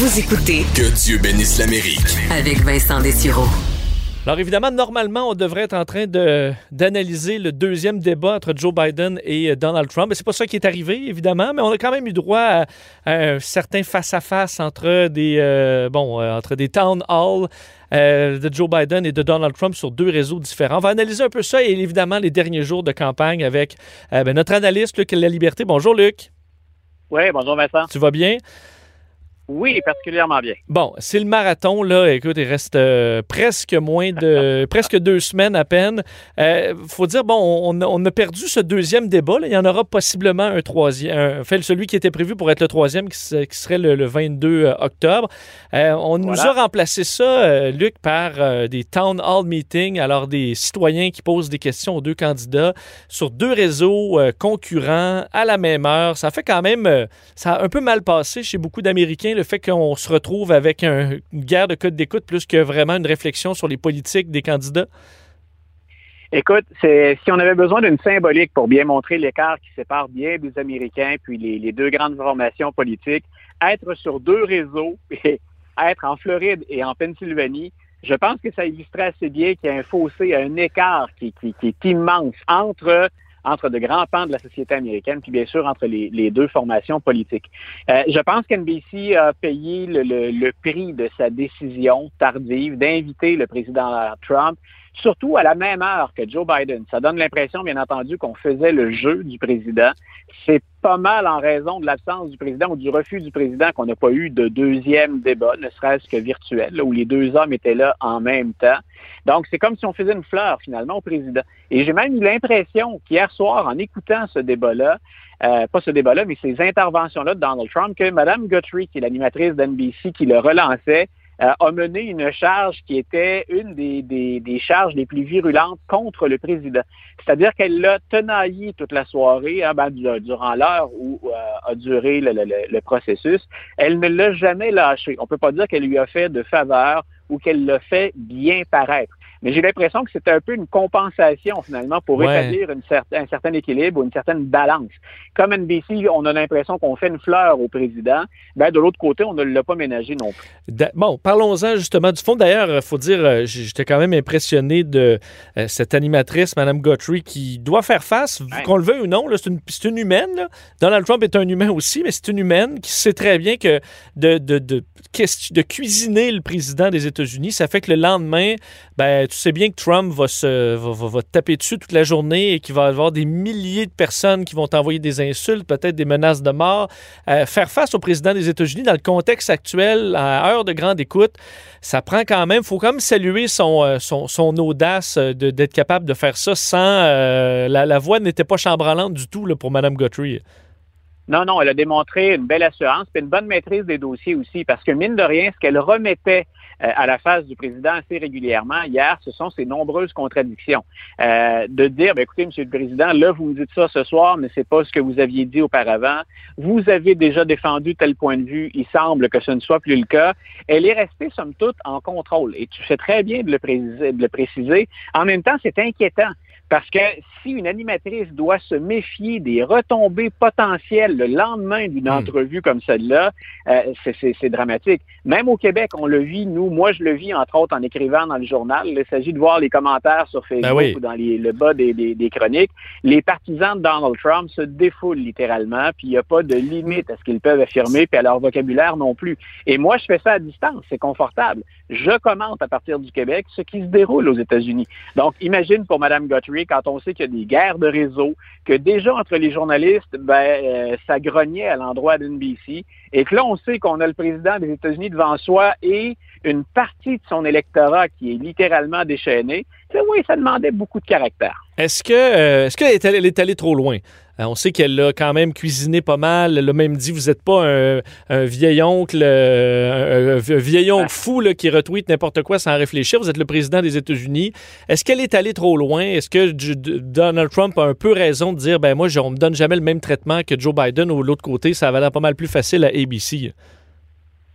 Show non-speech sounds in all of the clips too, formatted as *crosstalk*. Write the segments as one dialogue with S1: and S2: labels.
S1: Vous écoutez
S2: Que Dieu bénisse l'Amérique.
S1: avec Vincent Dessureau.
S3: Alors évidemment, normalement, on devrait être en train de, d'analyser le deuxième débat entre Joe Biden et euh, Donald Trump. Mais c'est pas ça qui est arrivé, évidemment, mais on a quand même eu droit à, à un certain face-à-face entre des, euh, bon, euh, entre des town halls euh, de Joe Biden et de Donald Trump sur deux réseaux différents. On va analyser un peu ça et évidemment les derniers jours de campagne avec euh, ben, notre analyste Luc La Liberté. Bonjour Luc,
S4: Oui, bonjour Vincent.
S3: tu vas bien?
S4: Oui, particulièrement bien.
S3: Bon, c'est le marathon, là. Écoute, il reste euh, presque moins de. *laughs* presque deux semaines à peine. Euh, faut dire, bon, on, on a perdu ce deuxième débat. là. Il y en aura possiblement un troisième. Enfin, celui qui était prévu pour être le troisième, qui, se- qui serait le, le 22 octobre. Euh, on nous a remplacé ça, Luc, par des town hall meetings. Alors, des citoyens qui posent des questions aux deux candidats sur deux réseaux concurrents à la même heure. Ça fait quand même. ça a un peu mal passé chez beaucoup d'Américains, le fait qu'on se retrouve avec un- une guerre de code d'écoute plus que vraiment une réflexion sur les politiques des candidats?
S4: Écoute, si on avait besoin d'une symbolique pour bien montrer l'écart qui sépare bien des Américains puis les, les deux grandes formations politiques, être sur deux réseaux *laughs* et être en Floride et en Pennsylvanie, je pense que ça illustrait assez bien qu'il y a un fossé, un écart qui, qui- qui est immense entre entre de grands pans de la société américaine, puis bien sûr entre les, deux formations politiques. Euh, je pense qu'NBC a payé le, le- le prix de sa décision tardive d'inviter le président Trump surtout à la même heure que Joe Biden. Ça donne l'impression, bien entendu, qu'on faisait le jeu du président. C'est pas mal en raison de l'absence du président ou du refus du président qu'on n'a pas eu de deuxième débat, ne serait-ce que virtuel, où les deux hommes étaient là en même temps. Donc, c'est comme si on faisait une fleur, finalement, au président. Et j'ai même eu l'impression qu'hier soir, en écoutant ce débat-là, euh, pas ce débat-là, mais ces interventions-là de Donald Trump, que Mme Guthrie, qui est l'animatrice d'NBC, qui le relançait, euh, a mené une charge qui était une des, des, des charges les plus virulentes contre le président. C'est-à-dire qu'elle l'a tenaillé toute la soirée, hein, ben, du- durant l'heure où euh, a duré le, le- processus. Elle ne l'a jamais lâché. On peut pas dire qu'elle lui a fait de faveur ou qu'elle l'a fait bien paraître. Mais j'ai l'impression que c'était un peu une compensation finalement pour
S3: Ouais.
S4: établir une cer- un certain équilibre ou une certaine balance. Comme NBC, on a l'impression qu'on fait une fleur au président. Ben, de l'autre côté, on ne l'a pas ménagé non plus.
S3: Bon, parlons-en justement du fond. D'ailleurs, il faut dire, euh, j'étais quand même impressionné de euh, cette animatrice, Mme Guthrie, qui doit faire face,
S4: Ouais.
S3: qu'on le veut ou non, c'est une, c'est une humaine. là. Donald Trump est un humain aussi, mais c'est une humaine qui sait très bien que de, de, de, de cuisiner le président des États-Unis, ça fait que le lendemain, ben, tu sais bien que Trump va, se, va, va- va taper dessus toute la journée et qu'il va y avoir des milliers de personnes qui vont t'envoyer des insultes, peut-être des menaces de mort. Euh, faire face au président des États-Unis dans le contexte actuel, à heure de grande écoute, ça prend quand même, faut quand même saluer son, euh, son, son audace euh, d'être capable de faire ça sans. la, la voix n'était pas chambranlante du tout pour Mme Guthrie.
S4: Non, non, elle a démontré une belle assurance et une bonne maîtrise des dossiers aussi, parce que mine de rien, ce qu'elle remettait euh, à la face du président assez régulièrement hier, ce sont ces nombreuses contradictions. Euh, de dire, ben, écoutez, Monsieur le Président, là, vous dites ça ce soir, mais c'est pas ce que vous aviez dit auparavant. Vous avez déjà défendu tel point de vue. Il semble que ce ne soit plus le cas. Elle est restée, somme toute, en contrôle. Et tu fais très bien. De le préciser. En même temps, c'est inquiétant. Parce que si une animatrice doit se méfier des retombées potentielles le lendemain d'une
S3: Hmm.
S4: entrevue comme celle-là, euh, c'est- dramatique. Même au Québec, on le vit, nous, moi je le vis entre autres en écrivant dans le journal. Il s'agit de voir les commentaires sur Facebook
S3: Ben oui.
S4: ou dans les- le bas des, des- des chroniques. Les partisans de Donald Trump se défoulent littéralement, puis il n'y a pas de limite à ce qu'ils peuvent affirmer, puis à leur vocabulaire non plus. Et moi, je fais ça à distance, c'est confortable. Je commente à partir du Québec ce qui se déroule aux États-Unis. Donc, imagine pour Mme Guthrie, quand on sait qu'il y a des guerres de réseau, que déjà entre les journalistes, ben, euh, ça grognait à l'endroit d'NBC, et que là, on sait qu'on a le président des États-Unis devant soi et une partie de son électorat qui est littéralement déchaîné. C'est oui, ça demandait beaucoup de caractère.
S3: Est-ce que euh, est-ce qu'elle est allée trop loin? Euh, on sait qu'elle a quand même cuisiné pas mal. Elle a même dit vous n'êtes pas un, un vieil oncle, euh, un, un vieil oncle fou là, qui retweet n'importe quoi sans réfléchir. Vous êtes le président des États-Unis. Est-ce qu'elle est allée trop loin? Est-ce que Donald Trump a un peu raison de dire ben moi, je- on me donne jamais le même traitement que Joe Biden ou l'autre côté, ça va l'air pas mal plus facile à ABC?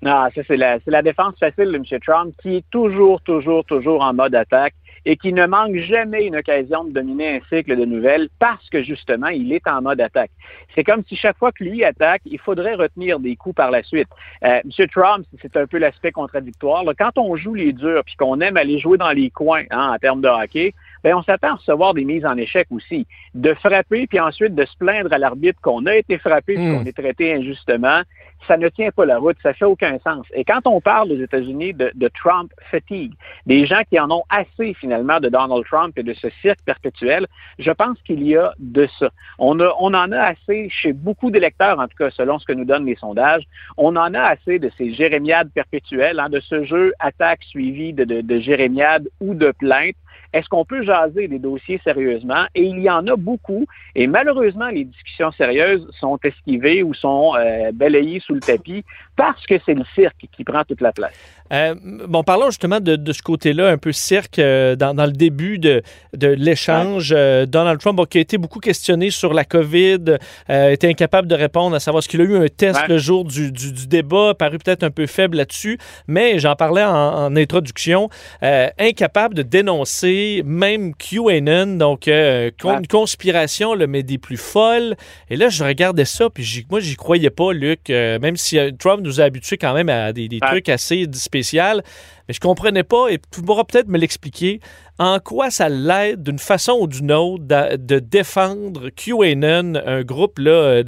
S4: Non, ça, c'est la, c'est la défense facile de M. Trump qui est toujours, toujours, toujours en mode attaque et qui ne manque jamais une occasion de dominer un cycle de nouvelles parce que justement, il est en mode attaque. C'est comme si chaque fois que lui attaque, il faudrait retenir des coups par la suite. Euh, M. Trump, c'est un peu l'aspect contradictoire. quand on joue les durs puis qu'on aime aller jouer dans les coins hein, en termes de hockey, ben, on s'attend à recevoir des mises en échec aussi. De frapper, puis ensuite de se plaindre à l'arbitre qu'on a été frappé, hmm. qu'on est traité injustement, ça ne tient pas la route, ça fait aucun sens. Et quand on parle aux États-Unis de, Trump fatigue, des gens qui en ont assez finalement de Donald Trump et de ce cirque perpétuel, je pense qu'il y a de ça. On, en a assez chez beaucoup d'électeurs, en tout cas selon ce que nous donnent les sondages, on en a assez de ces jérémiades perpétuelles, hein, de ce jeu attaque suivi de, de, de jérémiades ou de plaintes est-ce qu'on peut jaser des dossiers sérieusement? Et il y en a beaucoup. Et malheureusement, les discussions sérieuses sont esquivées ou sont euh, balayées sous le tapis parce que c'est le cirque qui prend toute la place.
S3: Euh, bon, parlons justement de, ce côté-là, un peu cirque, euh, dans, le début de, de l'échange. Euh, Donald Trump, qui a été beaucoup questionné sur la COVID, était incapable de répondre à savoir ce qu'il a eu un test le jour du, du, débat, paru peut-être un peu faible là-dessus, mais j'en parlais en, introduction, incapable de dénoncer même QAnon, donc une conspiration, le mais des plus folles. Et là, je regardais ça, puis moi, j'y croyais pas, Luc, même si Trump nous a habitués quand même à des, des trucs assez spécial, mais je comprenais pas, et tu pourras peut-être me l'expliquer, en quoi ça l'aide d'une façon ou d'une autre de, défendre QAnon, un groupe là, euh,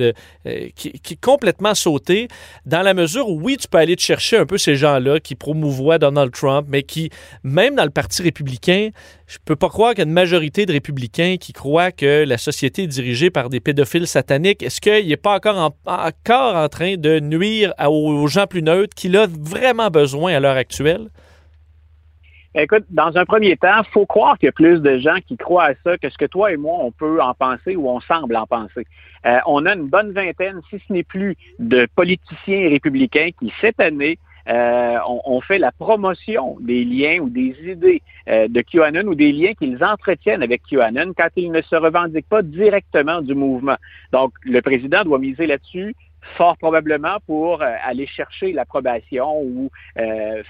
S3: euh, qui, est complètement sauté, dans la mesure où, oui, tu peux aller te chercher un peu ces gens-là qui promouvoient Donald Trump, mais qui, même dans le Parti républicain, je peux pas croire qu'il majorité de républicains qui croient que la société est dirigée par des pédophiles sataniques. Est-ce qu'il n'est pas encore en, encore en train de nuire aux gens plus neutres qu'il a vraiment besoin à l'heure actuelle?
S4: Écoute, dans un premier temps, faut croire qu'il y a plus de gens qui croient à ça que ce que toi et moi, on peut en penser ou on semble en penser. Euh, on a une bonne vingtaine, si ce n'est plus, de politiciens républicains qui, cette année, euh, ont, fait la promotion des liens ou des idées euh, de QAnon ou des liens qu'ils entretiennent avec QAnon quand ils ne se revendiquent pas directement du mouvement. Donc, le président doit miser là-dessus fort probablement pour euh, aller chercher l'approbation ou euh,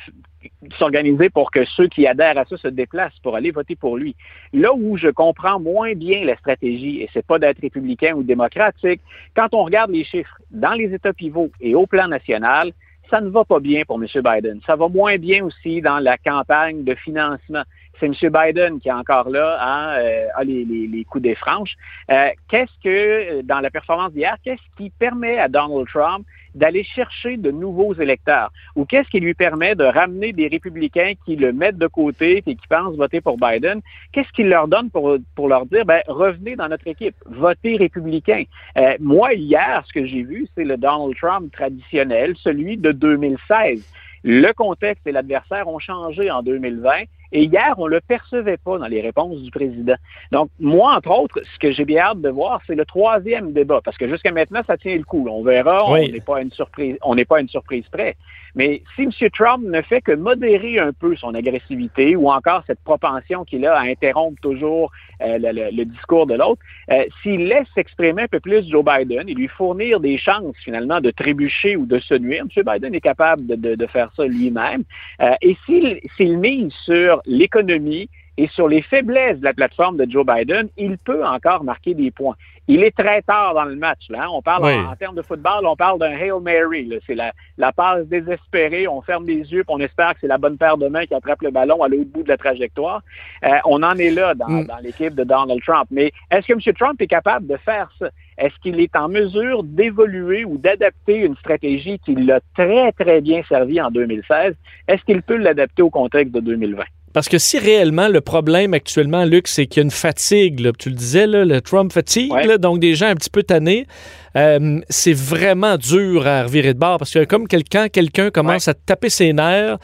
S4: s'organiser pour que ceux qui adhèrent à ça se déplacent pour aller voter pour lui. Là où je comprends moins bien la stratégie, et c'est pas d'être républicain ou démocratique, quand on regarde les chiffres dans les États pivots et au plan national, ça ne va pas bien pour M. Biden. Ça va moins bien aussi dans la campagne de financement c'est M. Biden qui est encore là, hein, euh, a les, les, coups des franches. Euh, qu'est-ce que, dans la performance d'hier, qu'est-ce qui permet à Donald Trump d'aller chercher de nouveaux électeurs? Ou qu'est-ce qui lui permet de ramener des républicains qui le mettent de côté et qui pensent voter pour Biden? Qu'est-ce qu'il leur donne pour, pour leur dire, ben, revenez dans notre équipe, votez républicain? Euh, moi, hier, ce que j'ai vu, c'est le Donald Trump traditionnel, celui de 2016. Le contexte et l'adversaire ont changé en 2020 et hier, on ne le percevait pas dans les réponses du président. Donc, moi, entre autres, ce que j'ai bien hâte de voir, c'est le troisième débat, parce que jusqu'à maintenant, ça tient le coup. On verra, on n'est pas une surprise, on n'est pas une surprise près. Mais si M. Trump ne fait que modérer un peu son agressivité ou encore cette propension qu'il a à interrompre toujours euh, le, discours de l'autre, euh, s'il laisse s'exprimer un peu plus Joe Biden et lui fournir des chances finalement de trébucher ou de se nuire, M. Biden est capable de, faire ça lui-même. Euh, et s'il mise sur l'économie et sur les faiblesses de la plateforme de Joe Biden, il peut encore marquer des points. Il est très tard dans le match. Là. Hein. On parle en, termes de football, on parle d'un Hail Mary. C'est la, la, passe désespérée. On ferme les yeux, on espère que c'est la bonne paire de mains qui attrape le ballon à l'autre bout de la trajectoire. Euh, on en est là dans, mm. dans l'équipe de Donald Trump. Mais est-ce que M. Trump est capable de faire ça? Est-ce qu'il est en mesure d'évoluer ou d'adapter une stratégie qui l'a très, très bien servi en 2016? Est-ce qu'il peut l'adapter au contexte de 2020?
S3: Parce que si réellement le problème actuellement, Luc, c'est qu'il y a une fatigue, tu le disais, le Trump fatigue, donc des gens un petit peu tannés, euh, c'est vraiment dur à revirer de bord parce que comme quelqu'un quelqu'un commence à taper ses nerfs,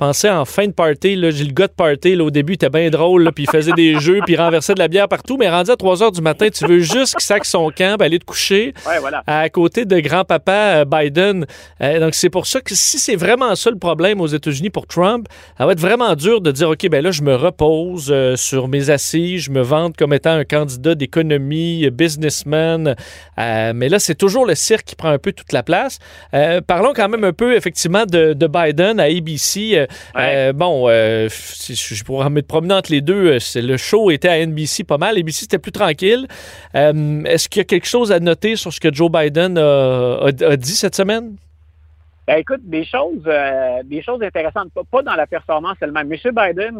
S3: pensais en fin de party, là, j'ai le gars de party, là, au début, il était bien drôle, puis il faisait des *laughs* jeux, puis il renversait de la bière partout, mais rendu à 3 h du matin, tu veux juste qu'il saque son camp, aller te coucher à côté de grand-papa euh, Biden. Euh, donc, c'est pour ça que si c'est vraiment ça le problème aux États-Unis pour Trump, ça va être vraiment dur de dire, OK, ben là, je me repose euh, sur mes assises, je me vante comme étant un candidat d'économie, businessman. mais là, c'est toujours le cirque qui prend un peu toute la place. parlons quand même un peu, effectivement, de, de Biden à ABC. Bon, je pourrais me promener entre les deux. Le show était à NBC pas mal. NBC, c'était plus tranquille. Est-ce qu'il y a quelque chose à noter sur ce que Joe Biden a, dit cette semaine?
S4: Ben, écoute, des choses, des choses intéressantes, pas, dans la performance elle-même. M. Biden,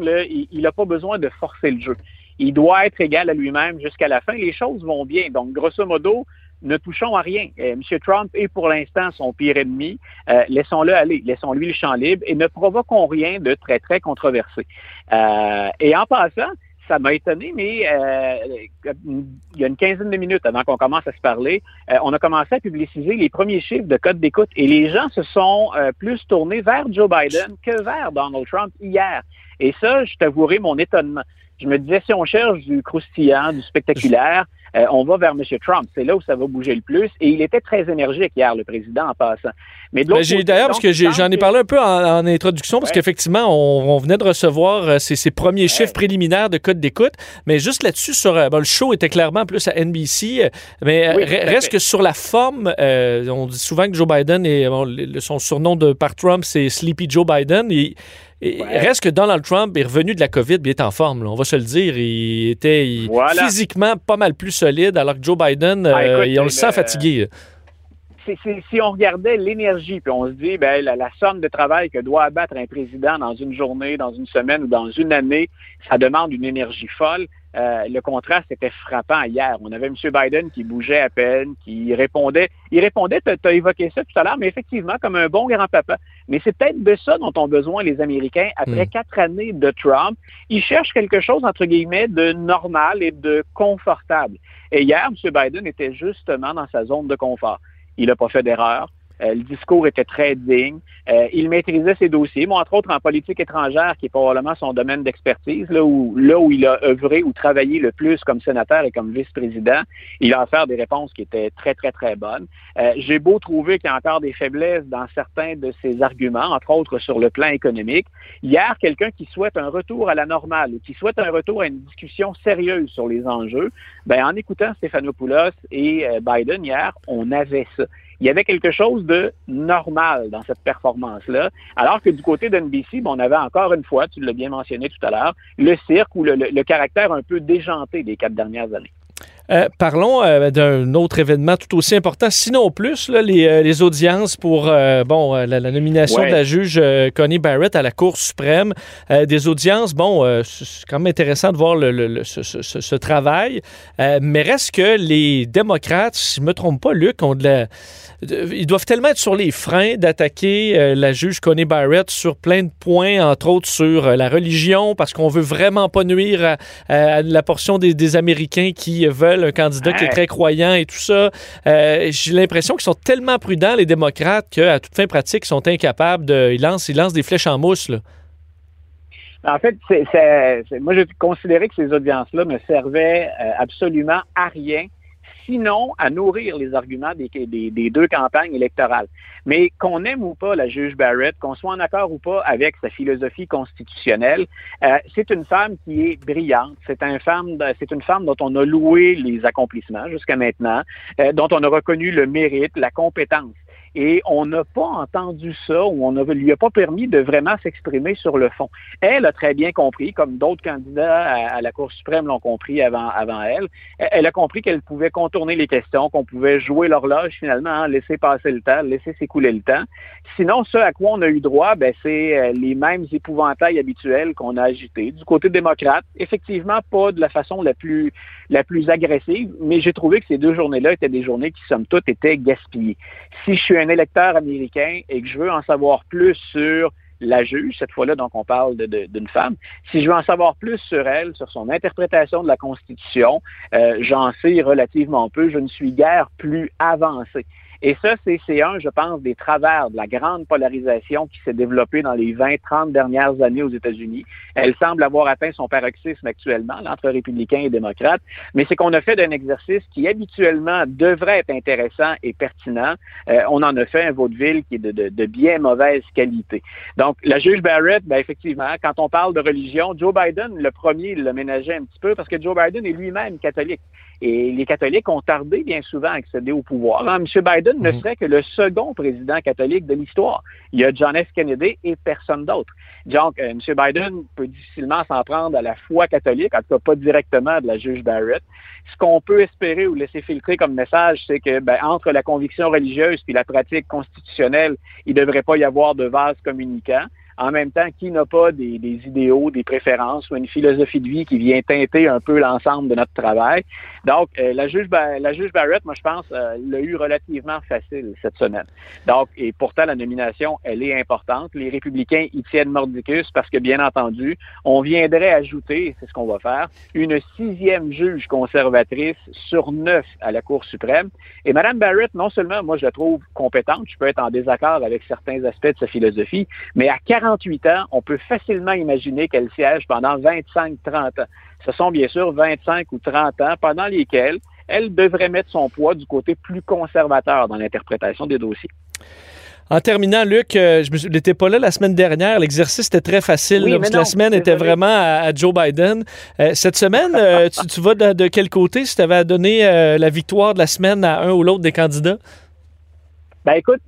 S4: il n'a pas besoin de forcer le jeu. Il doit être égal à lui-même jusqu'à la fin. Les choses vont bien. Donc, grosso modo, ne touchons à rien. Euh, M. Trump est pour l'instant son pire ennemi. Euh, laissons-le aller, laissons-lui le champ libre et ne provoquons rien de très, très controversé. Euh, et en passant, ça m'a étonné, mais il y a une quinzaine de minutes avant qu'on commence à se parler, on a commencé à publiciser les premiers chiffres de code d'écoute et les gens se sont plus tournés vers Joe Biden que vers Donald Trump hier. Et ça, je t'avouerai mon étonnement. Je me disais, si on cherche du croustillant, du spectaculaire, euh, on va vers M. Trump. C'est là où ça va bouger le plus. Et il était très énergique hier, le président, en passant.
S3: Mais ben, D'ailleurs, parce que j'en ai, parlé un peu en, introduction, parce qu'effectivement, on, venait de recevoir euh, ces, premiers chiffres préliminaires de code d'écoute. Mais juste là-dessus, sur euh, le show était clairement plus à NBC. Mais reste que sur la forme, on dit souvent que Joe Biden, et son surnom de, par Trump, c'est Sleepy Joe Biden. Et, Reste que Donald Trump est revenu de la COVID, il est en forme, on va se le dire. Il était physiquement pas mal plus solide, alors que Joe Biden, ah, euh, on le sent fatigué.
S4: si on regardait l'énergie, puis on se dit, ben, la, la, somme de travail que doit abattre un président dans une journée, dans une semaine ou dans une année, ça demande une énergie folle. Euh, le contraste était frappant hier. On avait M. Biden qui bougeait à peine, qui répondait. Il répondait, tu as évoqué ça tout à l'heure, mais effectivement, comme un bon grand-papa. Mais c'est peut-être de ça dont ont besoin les Américains après hmm. quatre années de Trump. Ils cherchent quelque chose, entre guillemets, de normal et de confortable. Et hier, M. Biden était justement dans sa zone de confort. Il n'a pas fait d'erreur. Euh, le discours était très digne. Euh, il maîtrisait ses dossiers, moi, entre autres en politique étrangère, qui est probablement son domaine d'expertise, là où, là où il a œuvré ou travaillé le plus comme sénateur et comme vice-président. Il a offert des réponses qui étaient très, très, très bonnes. Euh, j'ai beau trouver qu'il y a encore des faiblesses dans certains de ses arguments, entre autres sur le plan économique. Hier, quelqu'un qui souhaite un retour à la normale ou qui souhaite un retour à une discussion sérieuse sur les enjeux, ben, en écoutant Stéphanopoulos et Biden hier, on avait ça il y avait quelque chose de normal dans cette performance-là. Alors que du côté d'NBC, on avait encore une fois, tu l'as bien mentionné tout à l'heure, le cirque ou le, caractère un peu déjanté des quatre dernières années.
S3: Euh, parlons euh, d'un autre événement tout aussi important, sinon plus, là, les, euh, les, audiences pour bon, la, nomination de la juge Connie Barrett à la Cour suprême. des audiences, bon, c'est quand même intéressant de voir le, ce, ce, ce, travail, mais reste que les démocrates, si je ne me trompe pas, Luc, ont de la ils doivent tellement être sur les freins d'attaquer la juge Connie Barrett sur plein de points, entre autres sur la religion, parce qu'on veut vraiment pas nuire à, la portion des, Américains qui veulent un candidat qui est très croyant et tout ça. Euh, j'ai l'impression qu'ils sont tellement prudents, les démocrates, qu'à toute fin pratique, ils sont incapables de... Ils lancent, ils lancent des flèches en mousse, là.
S4: En fait, moi, j'ai considéré que ces audiences-là ne servaient absolument à rien sinon à nourrir les arguments des, deux campagnes électorales. Mais qu'on aime ou pas la juge Barrett, qu'on soit en accord ou pas avec sa philosophie constitutionnelle, euh, c'est une femme qui est brillante. C'est une femme, dont on a loué les accomplissements jusqu'à maintenant, euh, dont on a reconnu le mérite, la compétence et on n'a pas entendu ça ou on ne lui a pas permis de vraiment s'exprimer sur le fond. Elle a très bien compris, comme d'autres candidats à, la Cour suprême l'ont compris avant, avant elle, elle a compris qu'elle pouvait contourner les questions, qu'on pouvait jouer l'horloge finalement, hein, laisser passer le temps, laisser s'écouler le temps. Sinon, ce à quoi on a eu droit, ben, c'est euh, les mêmes épouvantails habituels qu'on a agités. Du côté démocrate, effectivement, pas de la façon la plus, la plus agressive, mais j'ai trouvé que ces deux journées-là étaient des journées qui, somme toute, étaient gaspillées. Si je suis un électeur américain et que je veux en savoir plus sur la juge, cette fois-là, donc on parle d'une femme, si je veux en savoir plus sur elle, sur son interprétation de la Constitution, euh, j'en sais relativement peu, je ne suis guère plus avancé. Et ça, c'est un, je pense, des travers de la grande polarisation qui s'est développée dans les 20-30 dernières années aux États-Unis. Elle semble avoir atteint son paroxysme actuellement, entre républicains et démocrates, mais c'est qu'on a fait d'un exercice qui habituellement devrait être intéressant et pertinent. Euh, on en a fait un vaudeville qui est de, de, de, bien mauvaise qualité. Donc, la juge Barrett, ben, effectivement, quand on parle de religion, Joe Biden, le premier, il l'a ménagé un petit peu parce que Joe Biden est lui-même catholique. Et les catholiques ont tardé bien souvent à accéder au pouvoir. M. Biden ne mhm. serait que le second président catholique de l'histoire. Il y a John F. Kennedy et personne d'autre. Donc, euh, M. Biden peut difficilement s'en prendre à la foi catholique, en tout cas pas directement de la juge Barrett. Ce qu'on peut espérer ou laisser filtrer comme message, c'est que ben, entre la conviction religieuse et la pratique constitutionnelle, il ne devrait pas y avoir de vase communicant. En même temps, qui n'a pas des, idéaux, des préférences ou une philosophie de vie qui vient teinter un peu l'ensemble de notre travail? Donc, euh, la, juge, la juge Barrett, moi, je pense, euh, l'a eu relativement facile cette semaine. Donc, et pourtant, la nomination, elle est importante. Les républicains y tiennent mordicus parce que, bien entendu, on viendrait ajouter, c'est ce qu'on va faire, une sixième juge conservatrice sur neuf à la Cour suprême. Et Mme Barrett, non seulement, moi, je la trouve compétente, je peux être en désaccord avec certains aspects de sa philosophie, mais à 48 ans, on peut facilement imaginer qu'elle siège pendant 25-30 ans. Ce sont bien sûr 25 ou 30 ans pendant lesquels elle devrait mettre son poids du côté plus conservateur dans l'interprétation des dossiers.
S3: En terminant, Luc, euh, je n'étais pas là la semaine dernière. L'exercice était très facile. la semaine était vraiment à, Joe Biden. Euh, cette semaine, euh, tu, vas de, quel côté si tu avais à donner la victoire de la semaine à un ou l'autre des candidats?
S4: Ben écoute,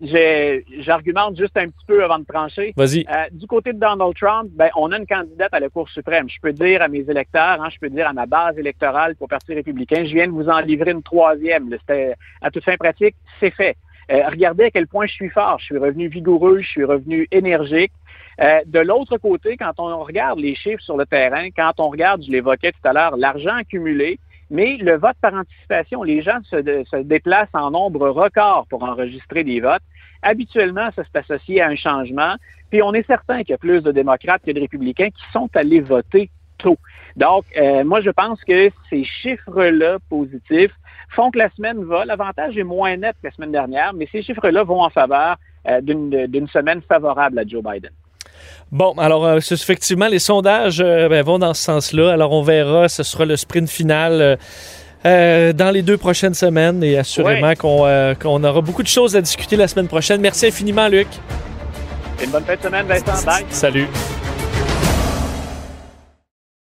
S4: j'argumente juste un petit peu avant de trancher.
S3: Vas-y.
S4: Euh, du côté de Donald Trump, ben on a une candidate à la Cour suprême. Je peux dire à mes électeurs, hein, je peux dire à ma base électorale pour Parti républicain, je viens de vous en livrer une troisième. C'était à toute fin pratique, c'est fait. Euh, regardez à quel point je suis fort. Je suis revenu vigoureux, je suis revenu énergique. Euh, de l'autre côté, quand on regarde les chiffres sur le terrain, quand on regarde, je l'évoquais tout à l'heure, l'argent accumulé, mais le vote par anticipation, les gens se, déplacent en nombre record pour enregistrer des votes. Habituellement, ça s'est associé à un changement. Puis on est certain qu'il y a plus de démocrates que de républicains qui sont allés voter tôt. Donc, euh, moi, je pense que ces chiffres-là positifs font que la semaine va. L'avantage est moins net que la semaine dernière, mais ces chiffres-là vont en faveur euh, d'une semaine favorable à Joe Biden.
S3: Bon, alors euh, effectivement, les sondages euh, ben, vont dans ce sens-là. Alors on verra, ce sera le sprint final. Euh, dans les deux prochaines semaines et assurément qu'on aura beaucoup de choses à discuter la semaine prochaine. Merci infiniment, Luc.
S4: Une bonne fin de semaine, Vincent. Bye.
S3: Salut.